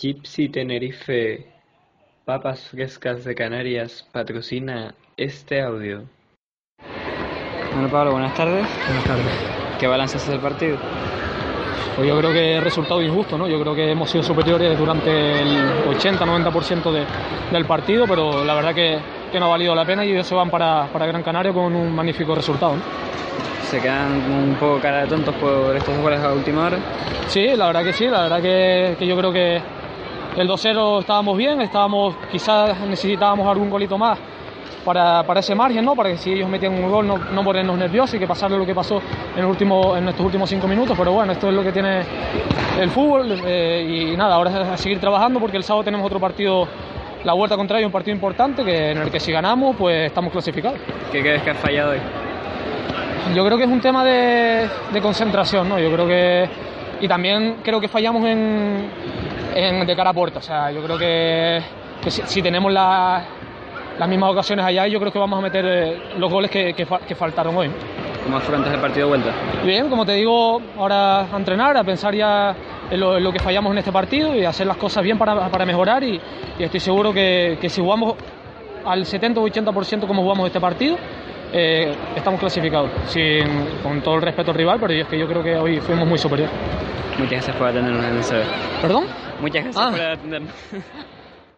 Gypsy Tenerife Papas Frescas de Canarias patrocina este audio. Bueno, Pablo, buenas tardes. Buenas tardes. ¿Qué balance haces del partido? Pues yo creo que resultado injusto, ¿no? Yo creo que hemos sido superiores durante el 80-90% de, del partido, pero la verdad que, que, no ha valido la pena y ellos se van para, para Gran Canaria con un magnífico resultado. ¿no? ¿Se quedan un poco cara de tontos por estos dos goles a última hora? Sí, la verdad que sí, la verdad que, que yo creo que el 2-0 estábamos bien, estábamos, quizás necesitábamos algún golito más para, para, ese margen, ¿no? para que si ellos metían un gol no, no ponernos nerviosos y que pasarle lo que pasó en, el último, en estos últimos cinco minutos. Pero bueno, esto es lo que tiene el fútbol eh, y nada, ahora es a seguir trabajando porque el sábado tenemos otro partido, la vuelta contraria, un partido importante que, en el que si ganamos pues estamos clasificados. ¿Qué crees que ha fallado hoy? Yo creo que es un tema de, de concentración, ¿no? Yo creo que... Y también creo que fallamos en, en, de cara a puerta. O sea, yo creo que, que si, si, tenemos la, las mismas ocasiones allá, yo creo que vamos a meter eh, los goles que, que, que faltaron hoy. ¿Cómo afrontas el partido de vuelta? Bien, como te digo, ahora a entrenar, a pensar ya en lo, en lo que fallamos en este partido y hacer las cosas bien para, para mejorar y, y, estoy seguro que, que si jugamos al 70 o 80% como jugamos este partido, eh, estamos clasificados, sin, con todo el respeto al rival, pero es que yo creo que hoy fuimos muy superiores. Muchas gracias por atendernos en el CB. ¿Perdón? Muchas gracias ah. por atendernos.